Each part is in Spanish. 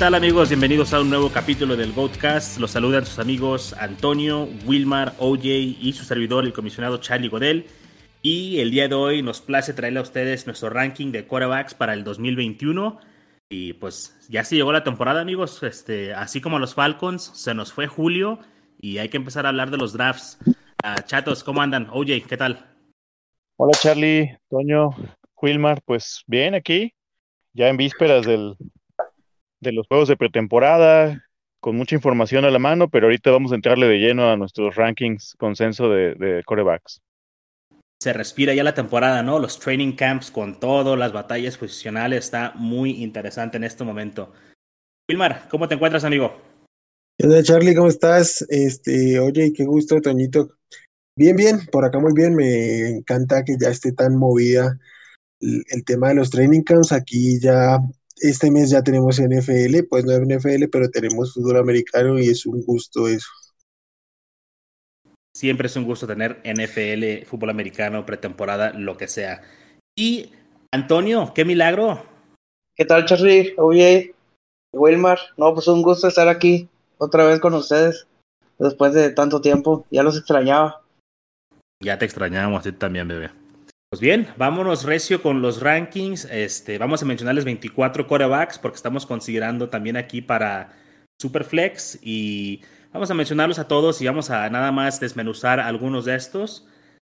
tal amigos? Bienvenidos a un nuevo capítulo del Goatcast. Los saludan sus amigos Antonio, Wilmar, OJ y su servidor, el comisionado Charlie Godel. Y el día de hoy nos place traerle a ustedes nuestro ranking de quarterbacks para el 2021. Y pues ya se llegó la temporada, amigos. Este, así como los Falcons, se nos fue julio y hay que empezar a hablar de los drafts. Uh, chatos, ¿cómo andan? OJ, ¿qué tal? Hola Charlie, Toño, Wilmar, pues bien aquí, ya en vísperas del, de los juegos de pretemporada, con mucha información a la mano, pero ahorita vamos a entrarle de lleno a nuestros rankings consenso de, de corebacks. Se respira ya la temporada, ¿no? Los training camps con todo, las batallas posicionales, está muy interesante en este momento. Wilmar, ¿cómo te encuentras, amigo? Hola Charlie, ¿cómo estás? Este, oye, qué gusto, Toñito. Bien, bien, por acá muy bien, me encanta que ya esté tan movida el, el tema de los training camps. Aquí ya este mes ya tenemos NFL, pues no es NFL, pero tenemos fútbol americano y es un gusto eso. Siempre es un gusto tener NFL, fútbol americano, pretemporada, lo que sea. Y Antonio, qué milagro. ¿Qué tal, Charlie? Oye, Wilmar, no, pues un gusto estar aquí otra vez con ustedes después de tanto tiempo. Ya los extrañaba. Ya te extrañábamos a ti también, bebé. Pues bien, vámonos recio con los rankings. Este, vamos a mencionarles 24 corebacks porque estamos considerando también aquí para Superflex y vamos a mencionarlos a todos y vamos a nada más desmenuzar algunos de estos.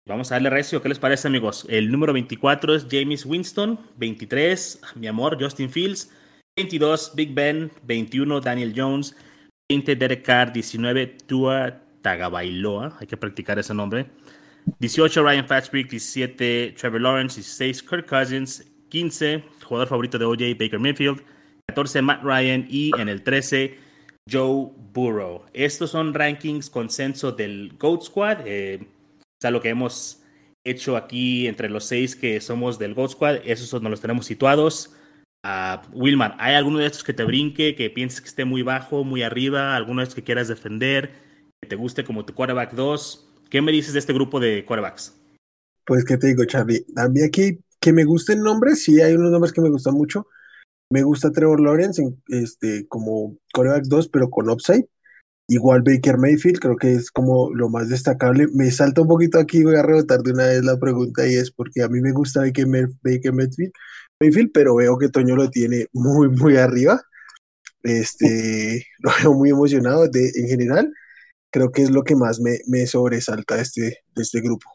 Vamos a darle recio, ¿qué les parece amigos? El número 24 es James Winston, 23, mi amor, Justin Fields, 22, Big Ben, 21, Daniel Jones, 20, Derek Carr, 19, Tua Tagabailoa, hay que practicar ese nombre. 18 Ryan Fitzpatrick, 17 Trevor Lawrence, 16 Kirk Cousins, 15 jugador favorito de OJ Baker Mayfield, 14 Matt Ryan y en el 13 Joe Burrow. Estos son rankings consenso del GOAT Squad, eh, o sea, lo que hemos hecho aquí entre los seis que somos del GOAT Squad, esos nos los tenemos situados. Uh, Wilmar, ¿hay alguno de estos que te brinque, que pienses que esté muy bajo, muy arriba, alguno de estos que quieras defender, que te guste como tu quarterback 2? ¿Qué me dices de este grupo de quarterbacks? Pues, ¿qué te digo, Charlie? A mí aquí, que me gusten nombres, sí hay unos nombres que me gustan mucho. Me gusta Trevor Lawrence este, como quarterback 2, pero con upside. Igual Baker Mayfield, creo que es como lo más destacable. Me salta un poquito aquí, voy a rebotar de una vez la pregunta y es porque a mí me gusta Baker, Baker Mayfield, Mayfield, pero veo que Toño lo tiene muy, muy arriba. Este, lo veo muy emocionado de, en general creo que es lo que más me, me sobresalta de este, de este grupo.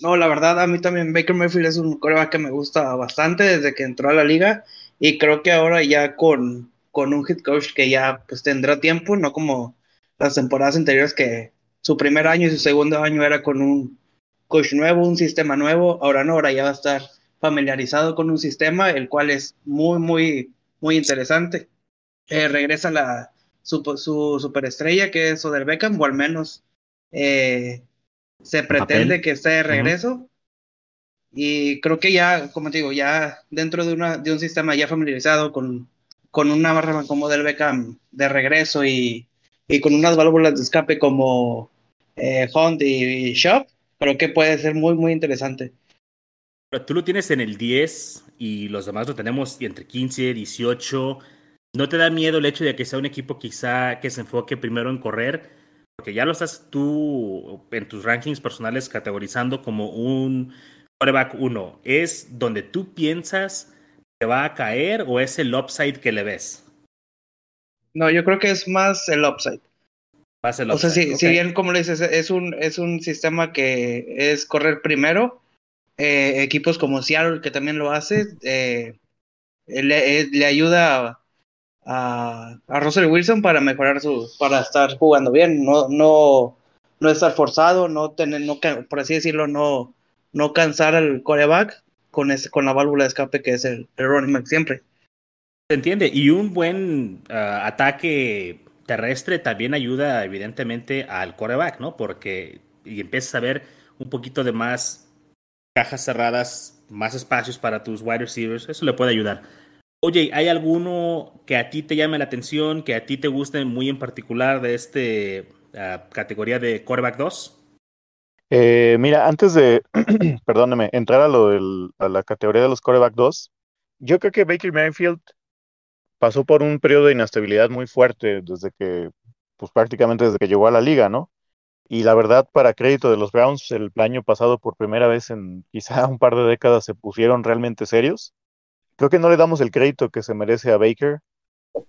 No, la verdad, a mí también Baker Mayfield es un coreback que me gusta bastante desde que entró a la liga y creo que ahora ya con, con un head coach que ya pues tendrá tiempo, no como las temporadas anteriores que su primer año y su segundo año era con un coach nuevo, un sistema nuevo, ahora no, ahora ya va a estar familiarizado con un sistema, el cual es muy, muy, muy interesante. Eh, regresa la, su, su superestrella, que es Oder Beckham, o al menos eh, se pretende Papel. que esté de regreso. Uh -huh. Y creo que ya, como te digo, ya dentro de, una, de un sistema ya familiarizado con, con una barra como del Beckham de regreso y, y con unas válvulas de escape como eh, Hunt y, y Shop, creo que puede ser muy, muy interesante. Pero tú lo tienes en el 10 y los demás lo tenemos entre 15, 18. ¿No te da miedo el hecho de que sea un equipo quizá que se enfoque primero en correr? Porque ya lo estás tú en tus rankings personales categorizando como un quarterback 1. ¿Es donde tú piensas que va a caer o es el upside que le ves? No, yo creo que es más el upside. Más el o upside. sea, si, okay. si, bien, como le dices, es un, es un sistema que es correr primero, eh, equipos como Seattle, que también lo hace, eh, le, le, ayuda a a, a Russell Wilson para mejorar su, para estar jugando bien, no, no, no estar forzado, no tener, no, por así decirlo, no, no cansar al coreback con, ese, con la válvula de escape que es el, el running back siempre. Se entiende, y un buen uh, ataque terrestre también ayuda evidentemente al coreback, ¿no? Porque y empiezas a ver un poquito de más cajas cerradas, más espacios para tus wide receivers, eso le puede ayudar. Oye, ¿hay alguno que a ti te llame la atención, que a ti te guste muy en particular de este uh, categoría de quarterback 2? Eh, mira, antes de, perdóname, entrar a, lo a la categoría de los quarterback 2, yo creo que Baker Mayfield pasó por un periodo de inestabilidad muy fuerte desde que, pues prácticamente desde que llegó a la liga, ¿no? Y la verdad, para crédito de los Browns, el año pasado por primera vez en quizá un par de décadas se pusieron realmente serios. Creo que no le damos el crédito que se merece a Baker.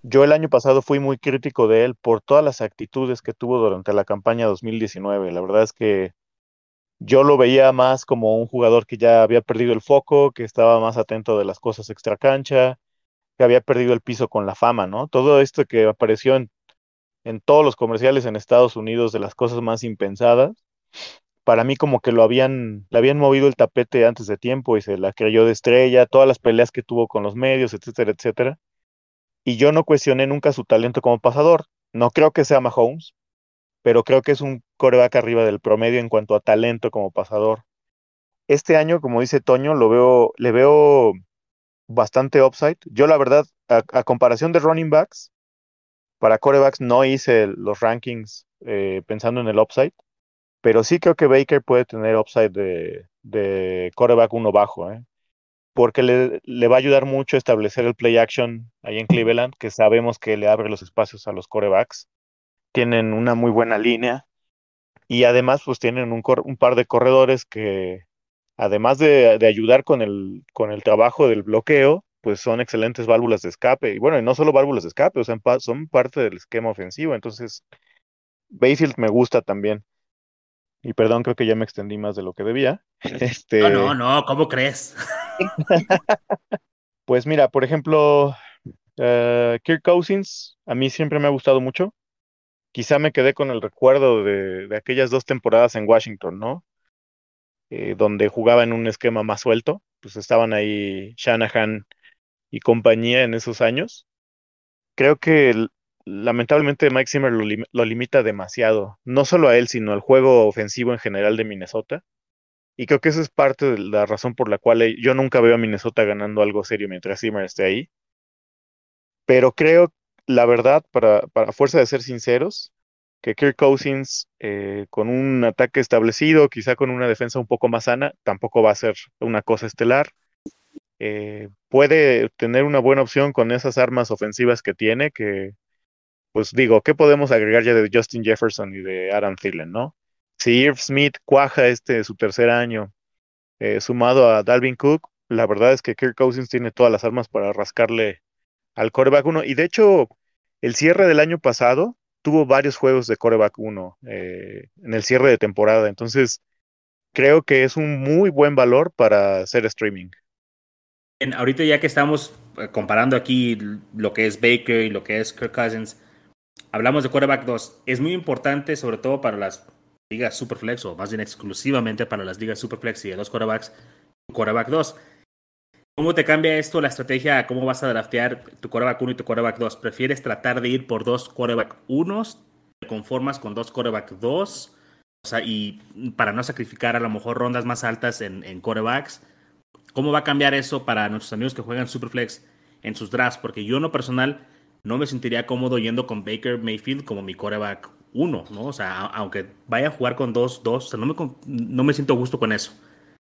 Yo el año pasado fui muy crítico de él por todas las actitudes que tuvo durante la campaña 2019. La verdad es que yo lo veía más como un jugador que ya había perdido el foco, que estaba más atento de las cosas extra cancha, que había perdido el piso con la fama, ¿no? Todo esto que apareció en, en todos los comerciales en Estados Unidos de las cosas más impensadas, para mí como que lo habían, le habían movido el tapete antes de tiempo y se la creyó de estrella, todas las peleas que tuvo con los medios, etcétera, etcétera. Y yo no cuestioné nunca su talento como pasador. No creo que sea Mahomes, pero creo que es un coreback arriba del promedio en cuanto a talento como pasador. Este año, como dice Toño, lo veo, le veo bastante upside. Yo, la verdad, a, comparación de running backs, para corebacks no hice los rankings eh, pensando en el upside, pero sí creo que Baker puede tener upside de, de coreback uno bajo, ¿eh? porque le, le, va a ayudar mucho establecer el play action ahí en Cleveland, que sabemos que le abre los espacios a los corebacks. Tienen una muy buena línea y además pues tienen un, un par de corredores que además de, ayudar con el, con el trabajo del bloqueo, pues son excelentes válvulas de escape. Y bueno, y no solo válvulas de escape, o sea, son parte del esquema ofensivo. Entonces, Bayfield me gusta también. Y perdón, creo que ya me extendí más de lo que debía. Este... No, no, no, ¿cómo crees? pues mira, por ejemplo, uh, Kirk Cousins, a mí siempre me ha gustado mucho. Quizá me quedé con el recuerdo de, de aquellas dos temporadas en Washington, ¿no? Eh, donde jugaba en un esquema más suelto. Pues estaban ahí Shanahan y compañía en esos años. Creo que lamentablemente Mike Zimmer lo, limita demasiado, no solo a él, sino al juego ofensivo en general de Minnesota. Y creo que esa es parte de la razón por la cual yo nunca veo a Minnesota ganando algo serio mientras Zimmer esté ahí. Pero creo, la verdad, para, para fuerza de ser sinceros, que Kirk Cousins eh, con un ataque establecido, quizá con una defensa un poco más sana, tampoco va a ser una cosa estelar. Eh, puede tener una buena opción con esas armas ofensivas que tiene, que pues digo, ¿qué podemos agregar ya de Justin Jefferson y de Adam Thielen, no? Si Irv Smith cuaja este su tercer año, eh, sumado a Dalvin Cook, la verdad es que Kirk Cousins tiene todas las armas para rascarle al coreback 1. Y de hecho, el cierre del año pasado tuvo varios juegos de coreback 1 eh, en el cierre de temporada. Entonces, creo que es un muy buen valor para hacer streaming. ahorita ya que estamos eh, comparando aquí lo que es Baker y lo que es Kirk Cousins, hablamos de quarterback 2. Es muy importante, sobre todo para las ligas Superflex, o más bien exclusivamente para las ligas Superflex y de los quarterbacks, quarterback 2. ¿Cómo te cambia esto la estrategia? ¿Cómo vas a draftear tu quarterback 1 y tu quarterback 2? ¿Prefieres tratar de ir por dos quarterback 1? ¿Te conformas con dos quarterback 2? O sea, y para no sacrificar a lo mejor rondas más altas en, quarterbacks. ¿Cómo va a cambiar eso para nuestros amigos que juegan Superflex en sus drafts? Porque yo en lo personal no me sentiría cómodo yendo con Baker Mayfield como mi quarterback 1, ¿no? O sea, aunque vaya a jugar con dos, dos, o sea, no me, no me siento gusto con eso.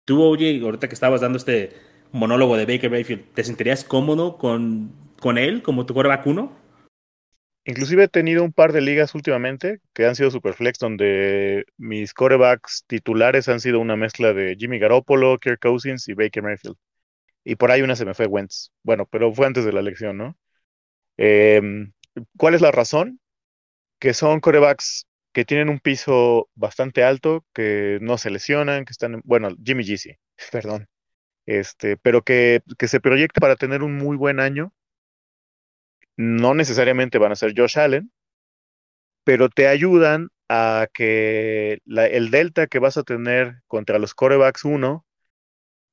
Tú, oye, ahorita que estabas dando este monólogo de Baker Mayfield, ¿te sentirías cómodo con, con él como tu quarterback uno? Inclusive he tenido un par de ligas últimamente que han sido superflex, donde mis corebacks titulares han sido una mezcla de Jimmy Garoppolo, Kirk Cousins y Baker Mayfield. Y por ahí una se me fue Wentz. Bueno, pero fue antes de la elección, ¿no? Em, ¿Cuál es la razón? Que son corebacks que tienen un piso bastante alto, que no se lesionan, que están, bueno, Jimmy G, perdón, este, pero que, que se proyecte para tener un muy buen año. No necesariamente van a ser Josh Allen, pero te ayudan a que el delta que vas a tener contra los corebacks 1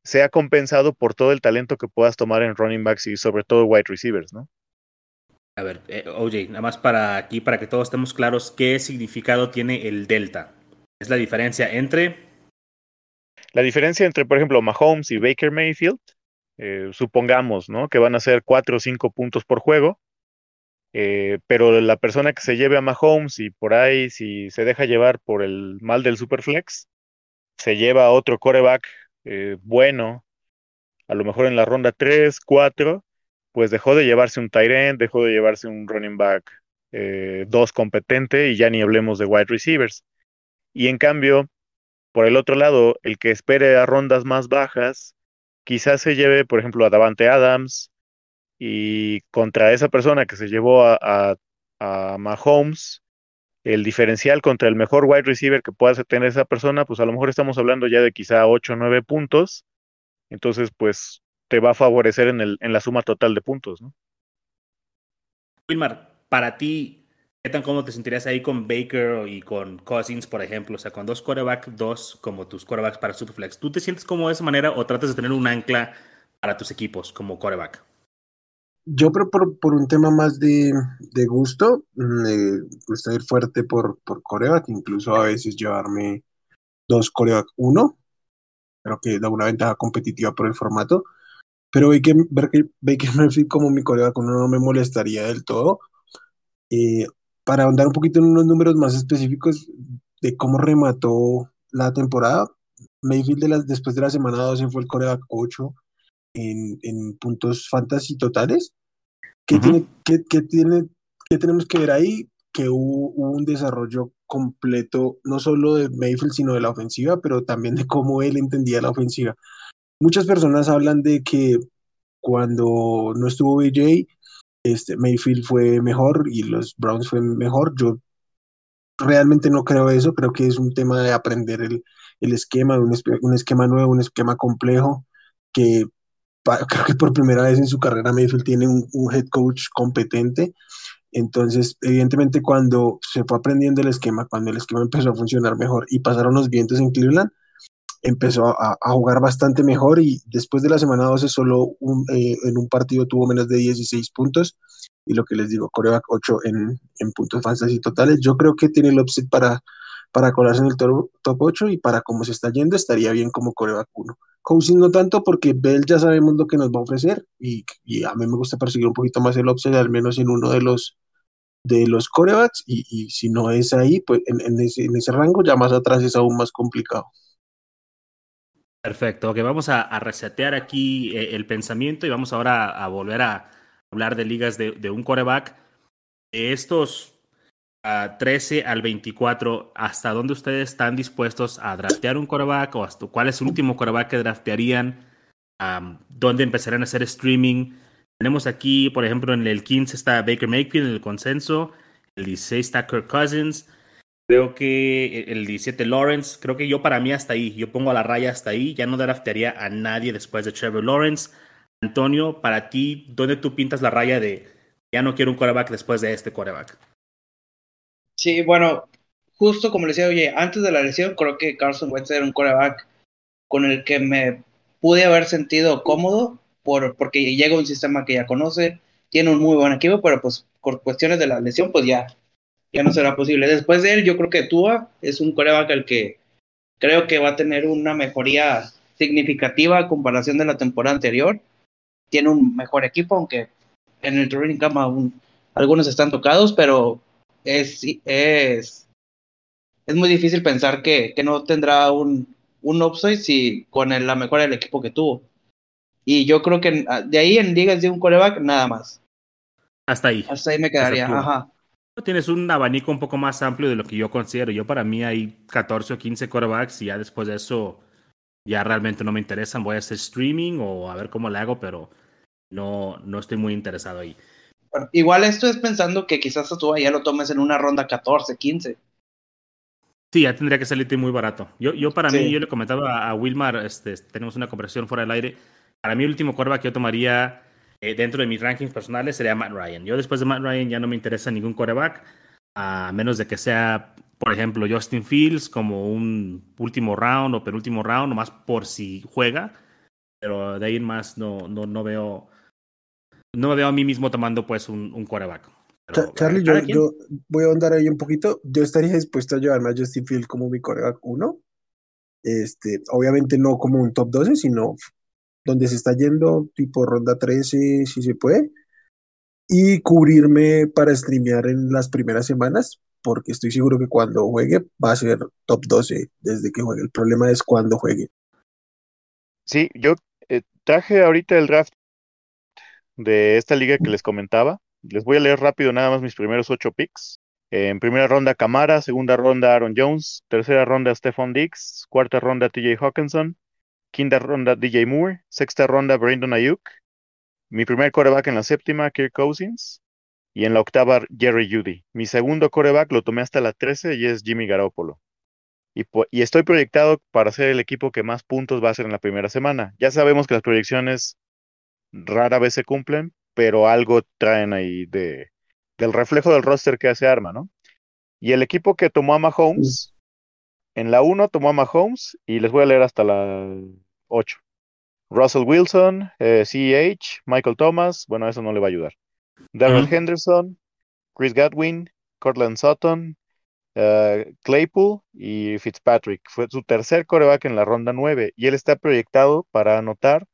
sea compensado por todo el talento que puedas tomar en running backs y sobre todo wide receivers, ¿no? A ver, eh, OJ, nada más para aquí, para que todos estemos claros, ¿qué significado tiene el delta? Es la diferencia entre la diferencia entre, por ejemplo, Mahomes y Baker Mayfield, eh, supongamos, ¿no? Que van a ser cuatro o cinco puntos por juego, eh, pero la persona que se lleve a Mahomes y por ahí, si se deja llevar por el mal del Superflex, se lleva a otro coreback eh, bueno, a lo mejor en la ronda 3, 4, pues dejó de llevarse un tight end, dejó de llevarse un running back eh, dos competente y ya ni hablemos de wide receivers. Y en cambio, por el otro lado, el que espere a rondas más bajas, quizás se lleve, por ejemplo, a Davante Adams y contra esa persona que se llevó a, a, a Mahomes, el diferencial contra el mejor wide receiver que pueda tener esa persona, pues a lo mejor estamos hablando ya de quizá 8 o 9 puntos. Entonces, pues te va a favorecer en, el, en la suma total de puntos, ¿no? Wilmar, para ti, ¿qué tan cómodo te sentirías ahí con Baker y con Cousins, por ejemplo? O sea, con dos quarterback, dos como tus quarterbacks para Superflex. ¿Tú te sientes como de esa manera o tratas de tener un ancla para tus equipos como quarterback? Yo, pero por, por un tema más de, de gusto, me gusta ir fuerte por, por coreback, incluso a veces llevarme dos coreback uno. Creo que da una ventaja competitiva por el formato. Pero Baker, Baker, Baker Murphy como mi coreback uno no me molestaría del todo. Eh, para ahondar un poquito en unos números más específicos de cómo remató la temporada, Mayfield de las, después de la semana 12 fue el coreback 8 en, en puntos fantasy totales. ¿Qué, Ujú. tiene, qué, qué tiene, qué tenemos que ver ahí? Que hubo, hubo un desarrollo completo, no solo de Mayfield, sino de la ofensiva, pero también de cómo él entendía la ofensiva. Muchas personas hablan de que cuando no estuvo BJ, este, Mayfield fue mejor y los Browns fue mejor. Yo realmente no creo eso, creo que es un tema de aprender el, el esquema, un, esquema nuevo, un esquema complejo, que creo que por primera vez en su carrera Mayfield tiene un, un head coach competente. Entonces, evidentemente, cuando se fue aprendiendo el esquema, cuando el esquema empezó a funcionar mejor y pasaron los vientos en Cleveland, empezó a, jugar bastante mejor y después de la semana 12 solo un, eh, en un partido tuvo menos de 16 puntos y lo que les digo, coreback 8 en, en puntos fantasy totales. Yo creo que tiene el upset para, para colarse en el top, top 8 y para cómo se está yendo estaría bien como coreback 1. Cousins no tanto porque Bell ya sabemos lo que nos va a ofrecer y, a mí me gusta perseguir un poquito más el upset, al menos en uno de los de los corebacks y, y si no es ahí, pues en, ese, en ese rango ya más atrás es aún más complicado. Perfecto, ok, vamos a, a resetear aquí eh, el pensamiento y vamos ahora a, a volver a hablar de ligas de, un coreback. Estos ah, 13 al 24, ¿hasta dónde ustedes están dispuestos a draftear un coreback o hasta cuál es el último coreback que draftearían? Am, ¿Dónde empezarían a hacer streaming? Tenemos aquí, por ejemplo, en el 15 está Baker Mayfield en el consenso, el 16 está Kirk Cousins, Creo que el 17 Lawrence, creo que yo para mí hasta ahí, yo pongo la raya hasta ahí, ya no draftearía a nadie después de Trevor Lawrence. Antonio, para ti, ¿dónde tú pintas la raya de ya no quiero un quarterback después de este quarterback? Sí, bueno, justo como le decía, oye, antes de la lesión, creo que Carson Wentz era un quarterback con el que me pude haber sentido cómodo por, porque llega un sistema que ya conoce, tiene un muy buen equipo, pero pues por cuestiones de la lesión, pues ya, ya no será posible. Después de él, yo creo que Tua es un coreback al que creo que va a tener una mejoría significativa a comparación de la temporada anterior. Tiene un mejor equipo, aunque en el training camp aún algunos están tocados, pero es, es, es muy difícil pensar que, que no tendrá un, un upside si con el, la mejora del equipo que tuvo. Y yo creo que de ahí en ligas de un coreback, nada más. Hasta ahí. Hasta ahí me quedaría, ajá. Tienes un abanico un poco más amplio de lo que yo considero. Yo para mí hay 14 o 15 quarterbacks y ya después de eso ya realmente no me interesan. Voy a hacer streaming o a ver cómo le hago, pero no, no estoy muy interesado ahí. Igual esto es pensando que quizás tú ya lo tomes en una ronda 14, 15. Sí, ya tendría que salirte muy barato. Yo, yo para Sí. mí, yo le comentaba a Wilmar, este, tenemos una conversación fuera del aire. Para mí, el último quarterback que yo tomaría eh, dentro de mis rankings personales sería Matt Ryan. Yo después de Matt Ryan ya no me interesa ningún quarterback, a menos de que sea, por ejemplo, Justin Fields como un último round o penúltimo round, nomás por si juega. Pero de ahí en más no, no, no veo no me veo a mí mismo tomando pues un, un quarterback. Pero, Cha- Charlie, yo, yo voy a ahondar ahí un poquito. Yo estaría dispuesto a llevarme a Justin Field como mi coreback 1. Este, obviamente no como un top 12, sino donde se está yendo, tipo ronda 13, si se puede. Y cubrirme para streamear en las primeras semanas, porque estoy seguro que cuando juegue va a ser top 12 desde que juegue. El problema es cuando juegue. Sí, yo eh, traje ahorita el draft de esta liga que les comentaba. Les voy a leer rápido nada más mis primeros ocho picks. En primera ronda Camara, segunda ronda Aaron Jones, tercera ronda Stephon Diggs, cuarta ronda TJ Hawkinson, quinta ronda DJ Moore, sexta ronda Brandon Ayuk, mi primer coreback en la séptima Kirk Cousins y en la octava Jerry Judy. Mi segundo coreback lo tomé hasta la 13 y es Jimmy Garoppolo. Y, y estoy proyectado para ser el equipo que más puntos va a ser en la primera semana. Ya sabemos que las proyecciones rara vez se cumplen, pero algo traen ahí de, del reflejo del roster que hace Arma, ¿no? Y el equipo que tomó a Mahomes, en la 1 tomó a Mahomes y les voy a leer hasta la 8. Russell Wilson, CEH, Michael Thomas, bueno, eso no le va a ayudar. Darrell Henderson, Chris Godwin, Cortland Sutton, eh, Claypool y Fitzpatrick. Fue su tercer coreback en la ronda 9 y él está proyectado para anotar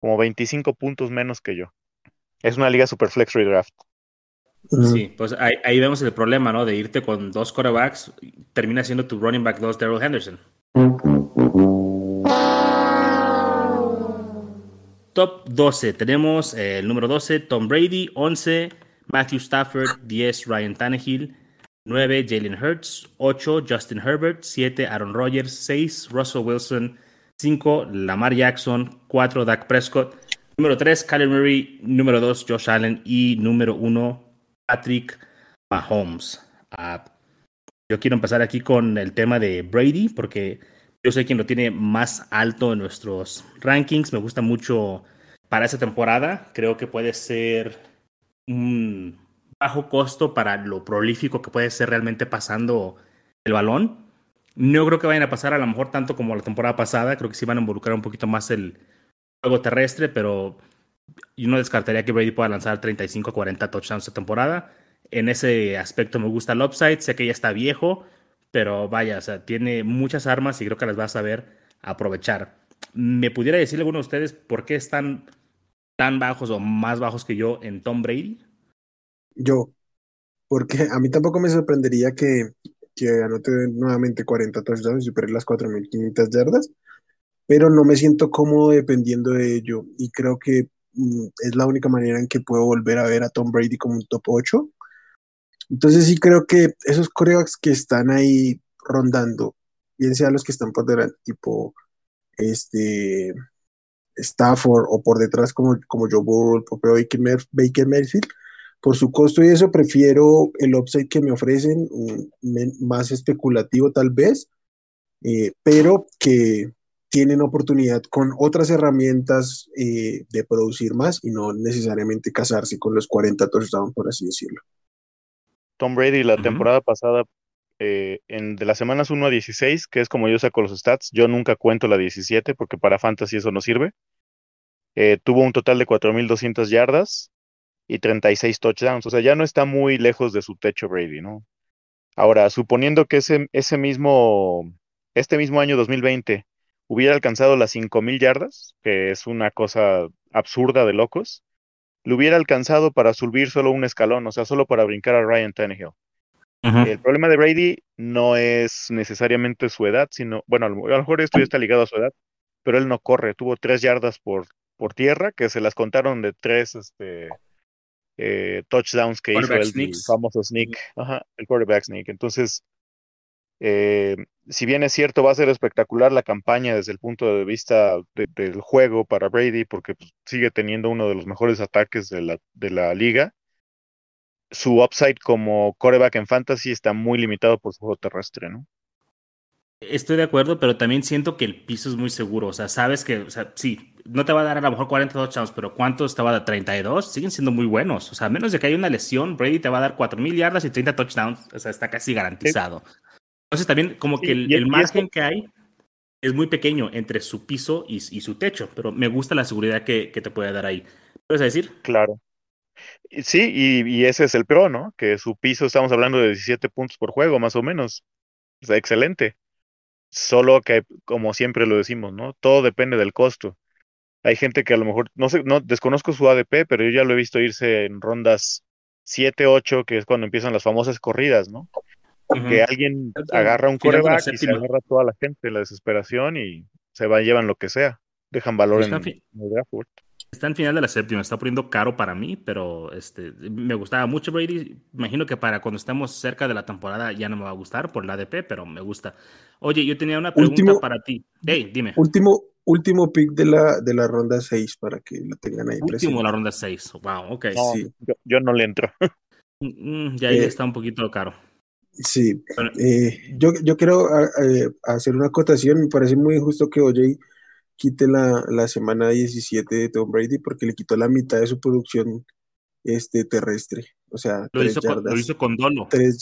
como 25 puntos menos que yo. Es una liga super flex redraft. Sí, pues ahí, vemos el problema, ¿no? De irte con dos quarterbacks, termina siendo tu running back 2, Daryl Henderson. Top 12, tenemos eh, el número 12, Tom Brady, 11, Matthew Stafford, 10, Ryan Tannehill, 9, Jalen Hurts, 8, Justin Herbert, 7, Aaron Rodgers, 6, Russell Wilson, 5, Lamar Jackson, 4, Dak Prescott, número 3, Kyler Murray, número 2, Josh Allen. Y número 1, Patrick Mahomes. Ah, yo quiero empezar aquí con el tema de Brady, porque yo sé quién lo tiene más alto en nuestros rankings. Me gusta mucho para esa temporada. Creo que puede ser un bajo costo para lo prolífico que puede ser realmente pasando el balón. No creo que vayan a pasar a lo mejor tanto como la temporada pasada. Creo que sí van a involucrar un poquito más el juego terrestre, pero yo no descartaría que Brady pueda lanzar 35 a 40 touchdowns esta temporada. En ese aspecto me gusta el upside. Sé que ya está viejo, pero vaya, o sea, tiene muchas armas y creo que las va a saber aprovechar. ¿Me pudiera decir alguno de ustedes por qué están tan bajos o más bajos que yo en Tom Brady? Yo, porque a mí tampoco me sorprendería que, que anote nuevamente 40 touchdowns y supere las 4.500 yardas, pero no me siento cómodo dependiendo de ello y creo que Mm, es la única manera en que puedo volver a ver a Tom Brady como un top 8. Entonces sí creo que esos corebacks que están ahí rondando, bien sean los que están por delante, tipo este Stafford o por detrás como, como Joe Burrow, propio Baker, Baker por su costo y eso prefiero el upside que me ofrecen, más especulativo tal vez, eh, pero que, tienen oportunidad con otras herramientas eh, de producir más y no necesariamente casarse con los 40 touchdowns, por así decirlo. Tom Brady la temporada pasada, eh, en, de las semanas 1 a 16, que es como yo saco los stats, yo nunca cuento la 17 porque para fantasy eso no sirve. Eh, tuvo un total de 4.200 yardas y 36 touchdowns, o sea, ya no está muy lejos de su techo Brady, ¿no? Ahora, suponiendo que ese, ese mismo, este mismo año 2020 hubiera alcanzado las 5.000 yardas, que es una cosa absurda de locos, lo hubiera alcanzado para subir solo un escalón, o sea, solo para brincar a Ryan Tannehill. El problema de Brady no es necesariamente su edad, sino, bueno, a lo mejor esto ya está ligado a su edad, pero él no corre, tuvo tres yardas por, por tierra, que se las contaron de tres este, eh, touchdowns que hizo el, famoso sneak, Ajá, el quarterback sneak. Entonces, eh, si bien es cierto, va a ser espectacular la campaña desde el punto de vista del juego para Brady, porque pues, sigue teniendo uno de los mejores ataques de la, de la liga. Su upside como coreback en fantasy está muy limitado por su juego terrestre, ¿no? Estoy de acuerdo, pero también siento que el piso es muy seguro. O sea, sabes que, o sea, sí, no te va a dar a lo mejor 42 touchdowns, pero ¿cuántos te va a dar? 32. Siguen siendo muy buenos. O sea, a menos de que haya una lesión, Brady te va a dar 4.000 yardas y 30 touchdowns. O sea, está casi garantizado. Entonces también como que el, margen que hay es muy pequeño entre su piso y, su techo, pero me gusta la seguridad que, te puede dar ahí. ¿Puedes decir? Claro. Sí, y, ese es el pro, ¿no? Que su piso, estamos hablando de 17 puntos por juego, más o menos. O sea, excelente. Solo que, como siempre lo decimos, ¿no? Todo depende del costo. Hay gente que a lo mejor, no sé, no desconozco su ADP, pero yo ya lo he visto irse en rondas 7, 8, que es cuando empiezan las famosas corridas, ¿no? Que alguien agarra un coreback y se agarra a toda la gente, la desesperación y se va llevan lo que sea. Dejan valor en, el draft. Está en final de la séptima, está poniendo caro para mí, pero este, me gustaba mucho Brady. Imagino que para cuando estemos cerca de la temporada ya no me va a gustar por la ADP, pero me gusta. Oye, yo tenía una pregunta para ti. Hey, dime. Último, último pick de la, de la ronda 6 para que lo tengan ahí. Último de la ronda 6. Wow, ok. sí. yo, no le entro. Mm, mm, ya ahí eh, está un poquito caro. Sí. Eh, yo, yo quiero eh, hacer una acotación. Me parece muy injusto que OJ quite la, la, semana 17 de Tom Brady porque le quitó la mitad de su producción este, terrestre. O sea, lo, hizo, con, lo hizo con dolo. Tres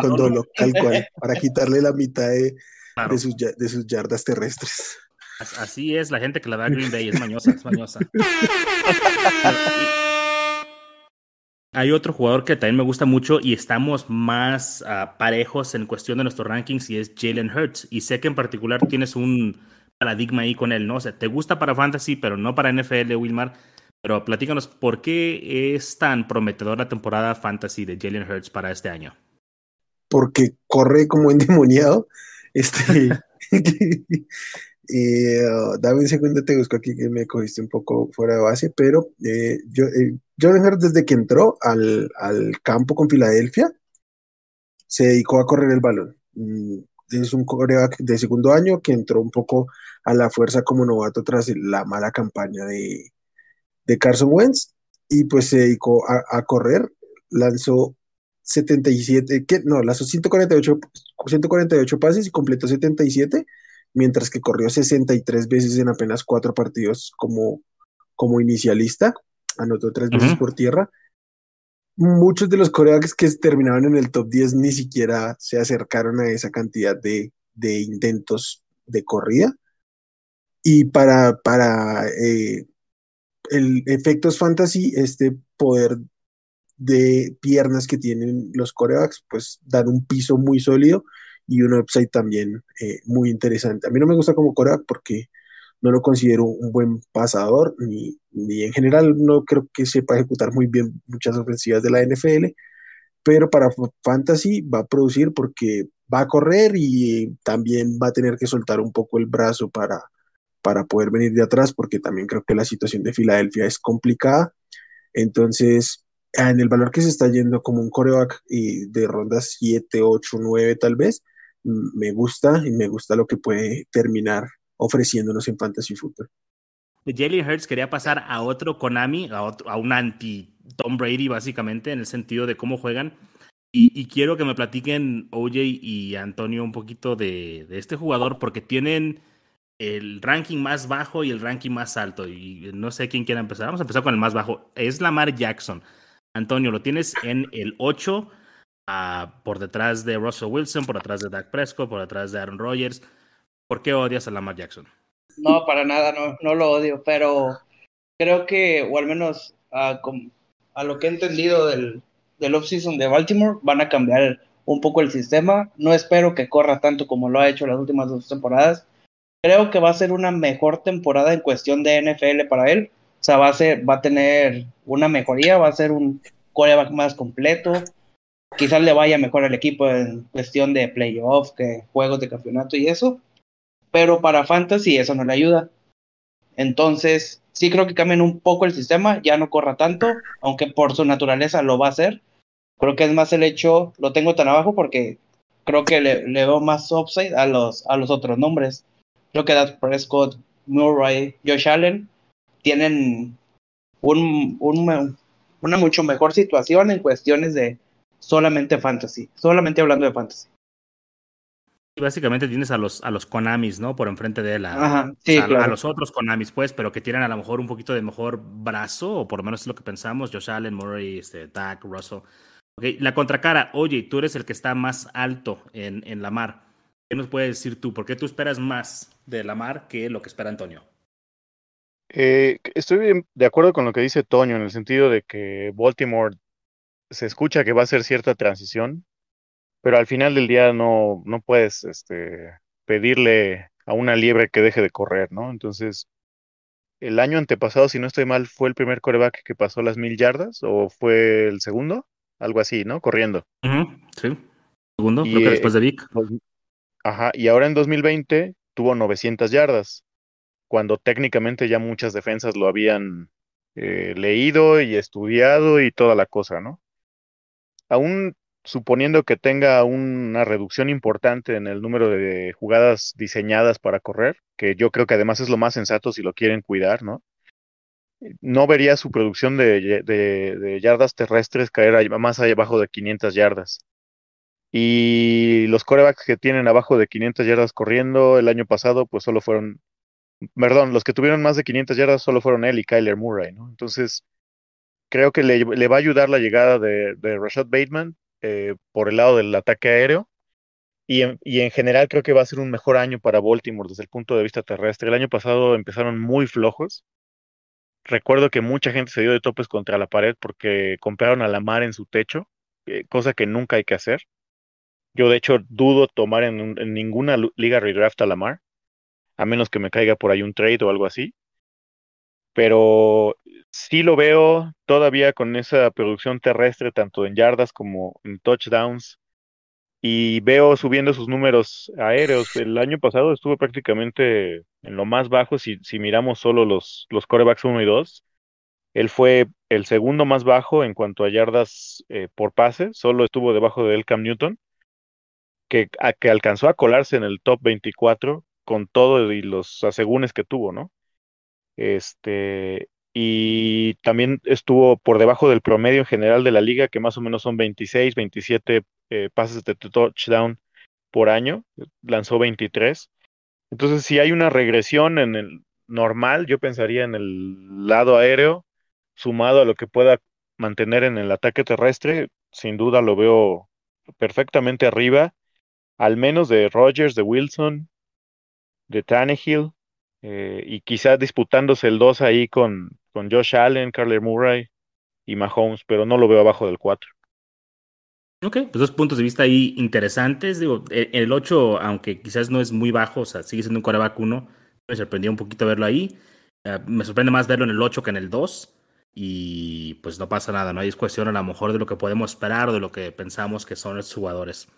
con, dolo, tal cual, para quitarle la mitad de, de, sus, de sus yardas terrestres. Así es la gente que la da a Green Bay, es mañosa, es mañosa. Hay otro jugador que también me gusta mucho y estamos más ah, parejos en cuestión de nuestros rankings y es Jalen Hurts. Y sé que en particular tienes un paradigma ahí con él, ¿no? O sea, te gusta para fantasy, pero no para NFL, Wilmar. Pero platícanos, ¿por qué es tan prometedor la temporada fantasy de Jalen Hurts para este año? Porque corre como endemoniado. Este, eh, dame un segundo, te busco aquí que me cogiste un poco fuera de base, pero eh, yo, eh, desde que entró al, al, campo con Filadelfia, se dedicó a correr el balón. Mm, es un coreback de segundo año que entró un poco a la fuerza como novato tras la mala campaña de, de Carson Wentz y pues se dedicó a, correr, lanzó 77, ¿qué? no, lanzó 148, 148 pases y completó 77, mientras que corrió 63 veces en apenas cuatro partidos como, como inicialista, anotó tres veces por tierra. Muchos de los corebacks que terminaban en el top 10 ni siquiera se acercaron a esa cantidad de, intentos de corrida. Y para, para eh, el efectos fantasy, este poder de piernas que tienen los corebacks, pues dan un piso muy sólido y un upside también eh, muy interesante. A mí no me gusta como coreback porque no lo considero un buen pasador, ni, ni en general no creo que sepa ejecutar muy bien muchas ofensivas de la NFL, pero para fantasy va a producir porque va a correr y también va a tener que soltar un poco el brazo para, para poder venir de atrás, porque también creo que la situación de Filadelfia es complicada. Entonces, en el valor que se está yendo como un coreback y de rondas 7, 8, 9 tal vez, me gusta y me gusta lo que puede terminar ofreciéndonos en Fantasy Football. Jalen Hurts quería pasar a otro Konami, a, otro, a un anti Tom Brady, básicamente, en el sentido de cómo juegan. Y, quiero que me platiquen OJ y Antonio un poquito de, de, este jugador, porque tienen el ranking más bajo y el ranking más alto. Y no sé quién quiera empezar. Vamos a empezar con el más bajo. Es Lamar Jackson. Antonio, lo tienes en el 8, por detrás de Russell Wilson, por detrás de Dak Prescott, por detrás de Aaron Rodgers. ¿Por qué odias a Lamar Jackson? No, para nada, no, no lo odio, pero creo que, o al menos a, a lo que he entendido del, del offseason de Baltimore, van a cambiar un poco el sistema. No espero que corra tanto como lo ha hecho las últimas dos temporadas. Creo que va a ser una mejor temporada en cuestión de NFL para él. O sea, va a, ser, va a tener una mejoría, va a ser un coreback más completo. Quizás le vaya mejor al equipo en cuestión de playoff, que juegos de campeonato y eso pero para Fantasy eso no le ayuda. Entonces, sí creo que cambien un poco el sistema, ya no corra tanto, aunque por su naturaleza lo va a hacer. Creo que es más el hecho, lo tengo tan abajo porque creo que le, le veo más upside a los, a los otros nombres. Creo que Dak Prescott, Murray, Josh Allen tienen un, un, una mucho mejor situación en cuestiones de solamente fantasy, solamente hablando de fantasy básicamente tienes a los, a los Konamis, ¿no? Por enfrente de él. A, a los otros Konamis, pues, pero que tienen a lo mejor un poquito de mejor brazo, o por lo menos es lo que pensamos. Josh Allen, Murray, este, Dak, Russell. Okay. La contracara, oye, tú eres el que está más alto en, en la mar. ¿Qué nos puedes decir tú? ¿Por qué tú esperas más de la mar que lo que espera Antonio? Eh, estoy de acuerdo con lo que dice Toño, en el sentido de que Baltimore se escucha que va a ser cierta transición pero al final del día no, no puedes este, pedirle a una liebre que deje de correr, ¿no? Entonces, el año antepasado, si no estoy mal, fue el primer coreback que pasó las mil yardas o fue el segundo, algo así, ¿no? Corriendo. sí, segundo, creo que después de Vic. Ajá, y ahora en 2020 tuvo 900 yardas, cuando técnicamente ya muchas defensas lo habían eh, leído y estudiado y toda la cosa, ¿no? Aún suponiendo que tenga una reducción importante en el número de jugadas diseñadas para correr, que yo creo que además es lo más sensato si lo quieren cuidar, ¿no? No vería su producción de, de yardas terrestres caer más abajo de 500 yardas. Y los corebacks que tienen abajo de 500 yardas corriendo el año pasado, pues solo fueron, perdón, los que tuvieron más de 500 yardas solo fueron él y Kyler Murray, ¿no? Entonces, creo que le, va a ayudar la llegada de, Rashad Bateman eh, por el lado del ataque aéreo. Y en, en general creo que va a ser un mejor año para Baltimore desde el punto de vista terrestre. El año pasado empezaron muy flojos. Recuerdo que mucha gente se dio de topes contra la pared porque compraron a la mar en su techo, eh, cosa que nunca hay que hacer. Yo, de hecho, dudo tomar en, ninguna liga redraft a Lamar, a menos que me caiga por ahí un trade o algo así. Pero sí lo veo todavía con esa producción terrestre, tanto en yardas como en touchdowns. Y veo subiendo sus números aéreos. El año pasado estuvo prácticamente en lo más bajo si, si miramos solo los, los corebacks 1 y 2. Él fue el segundo más bajo en cuanto a yardas eh, por pase, solo estuvo debajo de él Cam Newton que, a, que alcanzó a colarse en el top 24 con todo y los asegúnes que tuvo, ¿no? Este, y también estuvo por debajo del promedio en general de la liga, que más o menos son 26, 27 eh, pases de touchdown por año, lanzó 23. Entonces, si hay una regresión en el normal, yo pensaría en el lado aéreo, sumado a lo que pueda mantener en el ataque terrestre, sin duda lo veo perfectamente arriba al menos de Rogers, de Wilson, de Tannehill, eh, y quizás disputándose el 2 ahí con, con Josh Allen, Carler Murray y Mahomes, pero no lo veo abajo del 4. Ok, pues dos puntos de vista ahí interesantes. Digo, e, el 8, aunque quizás no es muy bajo, o sea, sigue siendo un quarterback 1, me sorprendió un poquito verlo ahí. Eh, me sorprende más verlo en el 8 que en el 2. Y pues no pasa nada, no hay cuestión a lo mejor de lo que podemos esperar o de lo que pensamos que son los jugadores.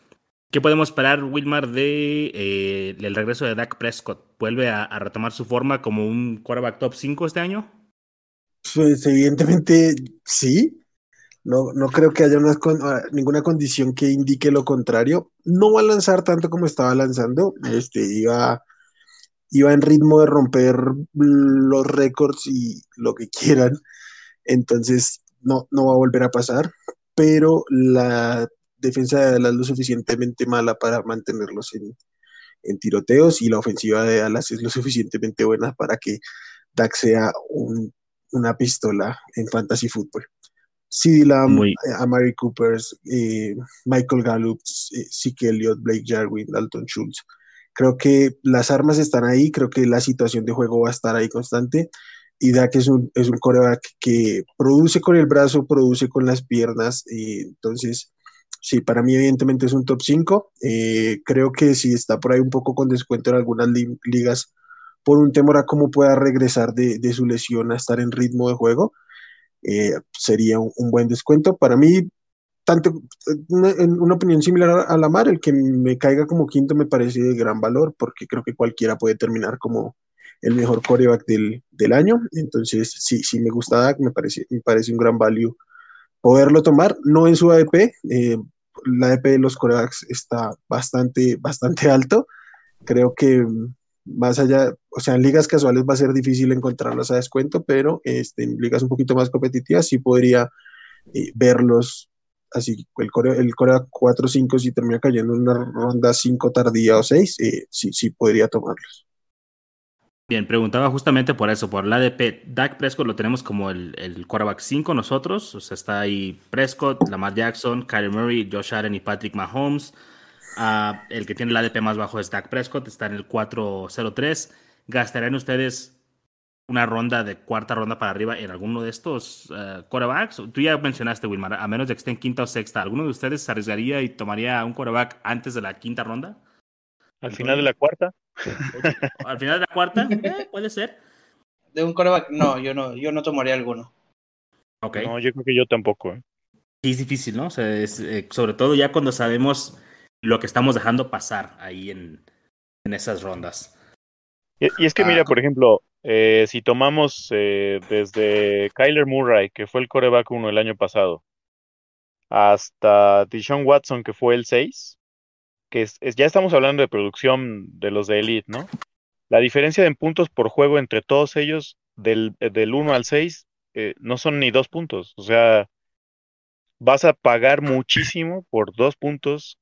¿Qué podemos esperar, Wilmar, de eh, el regreso de Dak Prescott? ¿Vuelve a, retomar su forma como un quarterback top 5 este año? Pues evidentemente sí. No, no creo que haya ah, ninguna condición que indique lo contrario. No va a lanzar tanto como estaba lanzando. Este, iba, iba en ritmo de romper los récords y lo que quieran. Entonces, no, no va a volver a pasar. Pero la defensa de Dallas lo suficientemente mala para mantenerlos en, tiroteos y la ofensiva de Dallas es lo suficientemente buena para que Dak sea una pistola en fantasy fútbol. CD Lamb, eh, Amari Coopers, eh, Michael Gallup, eh, Elliott, Blake Jarwin, Dalton Schultz. Creo que las armas están ahí, creo que la situación de juego va a estar ahí constante. Y Dak es un, es un coreback que produce con el brazo, produce con las piernas. Y entonces, Sí, para mí evidentemente es un top 5. Eh, creo que si está por ahí un poco con descuento en algunas ligas por un temor a cómo pueda regresar de, su lesión a estar en ritmo de juego, eh, sería un, buen descuento. Para mí, tanto en una opinión similar a la Mar, el que me caiga como quinto me parece de gran valor porque creo que cualquiera puede terminar como el mejor coreback del, del año. Entonces, sí, sí me gusta Dak, me parece, me parece un gran value poderlo tomar, no en su ADP, eh, la ADP de los corebacks está bastante, bastante alto, creo que más allá, o sea, en ligas casuales va a ser difícil encontrarlos a descuento, pero este, en ligas un poquito más competitivas sí podría eh, verlos así, el Corea, el Corea 4-5 si termina cayendo en una ronda 5 tardía o 6, eh, sí, sí podría tomarlos. Bien, preguntaba justamente por eso, por el ADP. Dak Prescott lo tenemos como el, el quarterback 5 nosotros. O sea, está ahí Prescott, Lamar Jackson, Kyler Murray, Josh Allen y Patrick Mahomes. Uh, el que tiene el ADP más bajo es Dak Prescott, está en el 403. ¿Gastarían ustedes una ronda de cuarta ronda para arriba en alguno de estos uh, quarterbacks? Tú ya mencionaste, Wilmar, a menos de que esté en quinta o sexta, ¿alguno de ustedes se arriesgaría y tomaría un quarterback antes de la quinta ronda? Al final de la cuarta. Al final de la cuarta, eh, puede ser. De un coreback, no, yo no, yo no tomaría alguno. Okay. No, yo creo que yo tampoco. ¿eh? es difícil, ¿no? O sea, eh, sobre todo ya cuando sabemos lo que estamos dejando pasar ahí en, en esas rondas. Y, es que, mira, ah, por ejemplo, Eh, si tomamos eh, desde Kyler Murray, que fue el coreback 1 el año pasado, hasta Deshaun Watson, que fue el 6, que es, es- ya estamos hablando de producción de los de Elite, ¿no? La diferencia en puntos por juego entre todos ellos, del, eh, del 1 al 6, eh, no son ni dos puntos. O sea, vas a pagar muchísimo por dos puntos,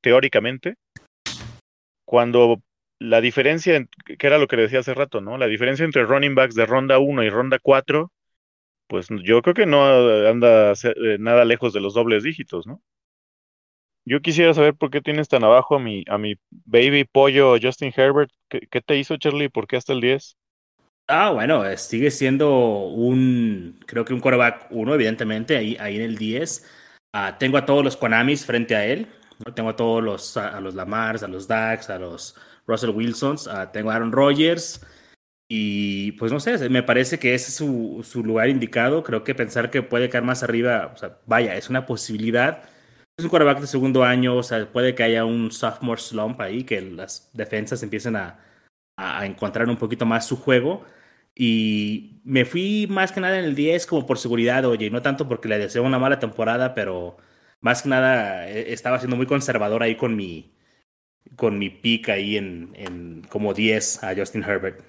teóricamente, cuando la diferencia, en- que era lo que decía hace rato, ¿no? La diferencia entre running backs de ronda 1 y ronda 4, pues yo creo que no anda eh, nada lejos de los dobles dígitos, ¿no? Yo quisiera saber por qué tienes tan abajo a mi, a mi baby pollo Justin Herbert. ¿Qué, te hizo, Charlie? ¿Por qué hasta el 10? Ah, bueno, eh, sigue siendo un, creo que un quarterback 1, evidentemente, ahí, ahí en el 10. Ah, tengo a todos los Konamis frente a él. Tengo a todos los, a, los Lamars, a los Dax, a los Russell Wilsons. ah, tengo a Aaron Rodgers. Y pues no sé, me parece que ese es su, su lugar indicado. Creo que pensar que puede caer más arriba, vaya, es una posibilidad. Es un quarterback de segundo año, o sea, puede que haya un sophomore slump ahí, que las defensas empiecen a, a encontrar un poquito más su juego. Y me fui más que nada en el 10 como por seguridad, oye, no tanto porque le deseo una mala temporada, pero más que nada eh, estaba siendo muy conservador ahí con mi, con mi pick ahí en, en como 10 a Justin Herbert.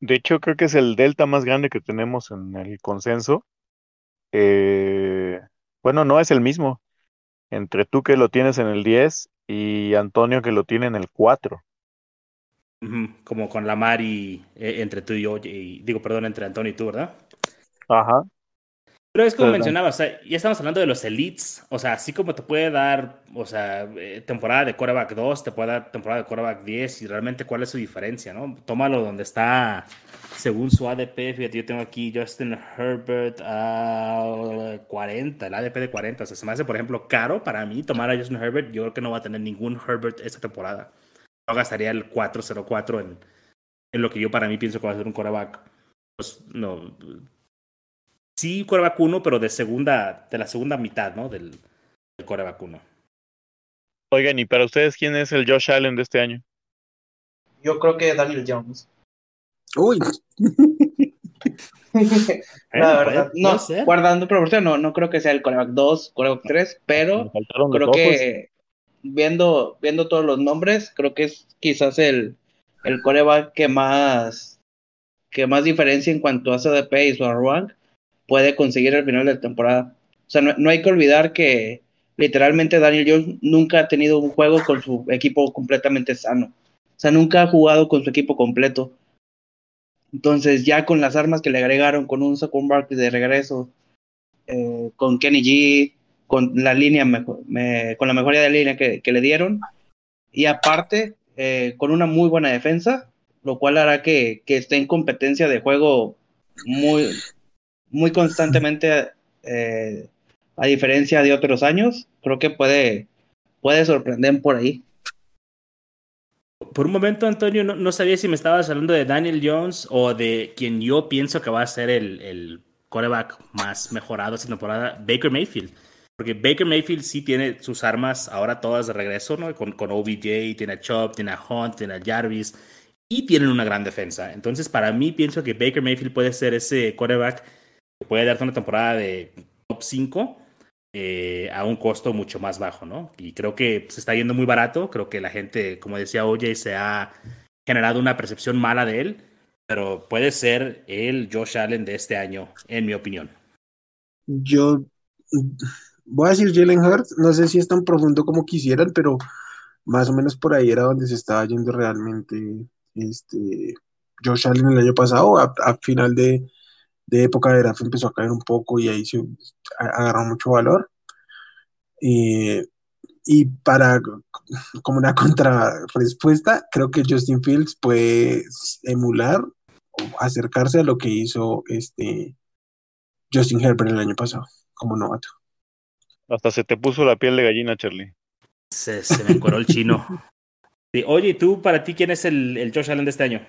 De hecho, creo que es el delta más grande que tenemos en el consenso. Eh, bueno, no es el mismo. Entre tú que lo tienes en el 10 y Antonio que lo tiene en el 4. Ujú, Como con Lamar y eh, entre tú y yo, y, digo, perdón, entre Antonio y tú, ¿verdad? Ajá. Pero es como Perdón. mencionaba, o sea, ya estamos hablando de los elites, o sea, así como te puede dar, o sea, eh, temporada de quarterback 2, te puede dar temporada de quarterback 10, y realmente cuál es su diferencia, ¿no? Tómalo donde está, según su ADP, fíjate, yo tengo aquí Justin Herbert a 40, el ADP de 40, o sea, se me hace, por ejemplo, caro para mí tomar a Justin Herbert, yo creo que no va a tener ningún Herbert esta temporada. No gastaría el 404 en, en lo que yo para mí pienso que va a ser un quarterback, pues, no, sí coreback 1, pero de segunda, de la segunda mitad, ¿no? Del, del coreback 1. Oigan, ¿y para ustedes quién es el Josh Allen de este año? Yo creo que Daniel Jones. Uy, La verdad, no, guardando proporción, no, no creo que sea el coreback 2, coreback 3, pero creo que viendo, viendo todos los nombres, creo que es quizás el, el coreback que más que más diferencia en cuanto a CDP y su rank puede conseguir al final de la temporada. O sea, no, hay que olvidar que literalmente Daniel Jones nunca ha tenido un juego con su equipo completamente sano. O sea, nunca ha jugado con su equipo completo. Entonces, ya con las armas que le agregaron, con un Saquon Barkley de regreso, eh, con Kenny G, con la línea mejor, me, con la mejoría de línea que, le dieron, y aparte, eh, con una muy buena defensa, lo cual hará que esté en competencia de juego muy, muy constantemente, eh, a diferencia de otros años, creo que puede, puede sorprender por ahí. Por un momento, Antonio, no, no, sabía si me estabas hablando de Daniel Jones o de quien yo pienso que va a ser el, el coreback más mejorado esta temporada, Baker Mayfield. Porque Baker Mayfield sí tiene sus armas ahora todas de regreso, ¿no? Con, con OBJ, tiene a Chubb, tiene a Hunt, tiene a Jarvis y tienen una gran defensa. Entonces, para mí, pienso que Baker Mayfield puede ser ese coreback puede darte una temporada de top 5 eh, a un costo mucho más bajo, ¿no? Y creo que se está yendo muy barato. Creo que la gente, como decía OJ, se ha generado una percepción mala de él, pero puede ser el Josh Allen de este año, en mi opinión. Yo voy a decir Jalen Hurts, no sé si es tan profundo como quisieran, pero más o menos por ahí era donde se estaba yendo realmente este Josh Allen el año pasado, a, a final de, de, época de draft empezó a caer un poco y ahí se agarró mucho valor. Eh, y para como una contrarrespuesta, creo que Justin Fields puede emular o acercarse a lo que hizo este Justin Herbert el año pasado como novato. Hasta se te puso la piel de gallina, Charlie. Se, se me encoró el chino. Sí, oye, ¿tú para ti quién es el, el Josh Allen de este año?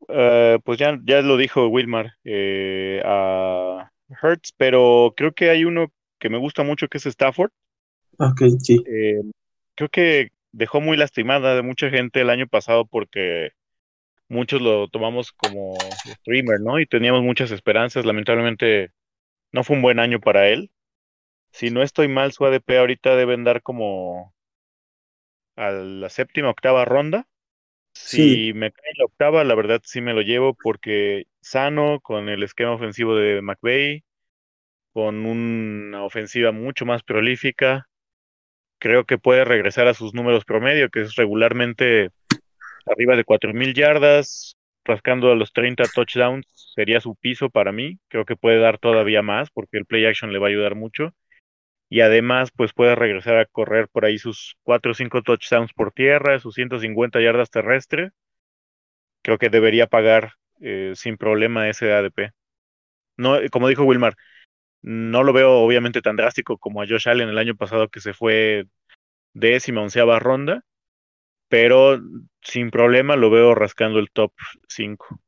Uh, pues ya, ya lo dijo Wilmar eh, a Hertz, pero creo que hay uno que me gusta mucho que es Stafford. Ok, sí. Eh, creo que dejó muy lastimada de mucha gente el año pasado porque muchos lo tomamos como streamer, ¿no? Y teníamos muchas esperanzas. Lamentablemente no fue un buen año para él. Si no estoy mal, su ADP ahorita deben dar como a la séptima, octava ronda. Si me cae la octava, la verdad sí me lo llevo porque sano con el esquema ofensivo de McVeigh, con una ofensiva mucho más prolífica, creo que puede regresar a sus números promedio, que es regularmente arriba de 4.000 yardas, rascando a los 30 touchdowns, sería su piso para mí. Creo que puede dar todavía más porque el play action le va a ayudar mucho. Y además, pues puede regresar a correr por ahí sus 4 o 5 touchdowns por tierra, sus 150 yardas terrestres. Creo que debería pagar eh, sin problema ese ADP. No, como dijo Wilmar, no lo veo obviamente tan drástico como a Josh Allen el año pasado que se fue décima, onceava ronda, pero sin problema lo veo rascando el top 5.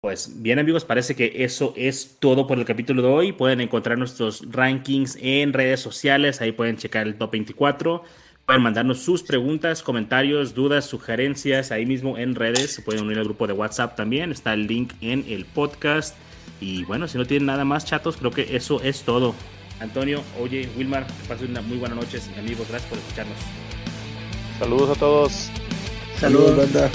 Pues bien amigos, parece que eso es todo por el capítulo de hoy. Pueden encontrar nuestros rankings en redes sociales, ahí pueden checar el top 24. Pueden mandarnos sus preguntas, comentarios, dudas, sugerencias ahí mismo en redes. Se pueden unir al grupo de WhatsApp también. Está el link en el podcast. Y bueno, si no tienen nada más, chatos, creo que eso es todo. Antonio, oye, Wilmar, que pasen una muy buena noche, amigos. Gracias por escucharnos. Saludos a todos. Saludos, banda.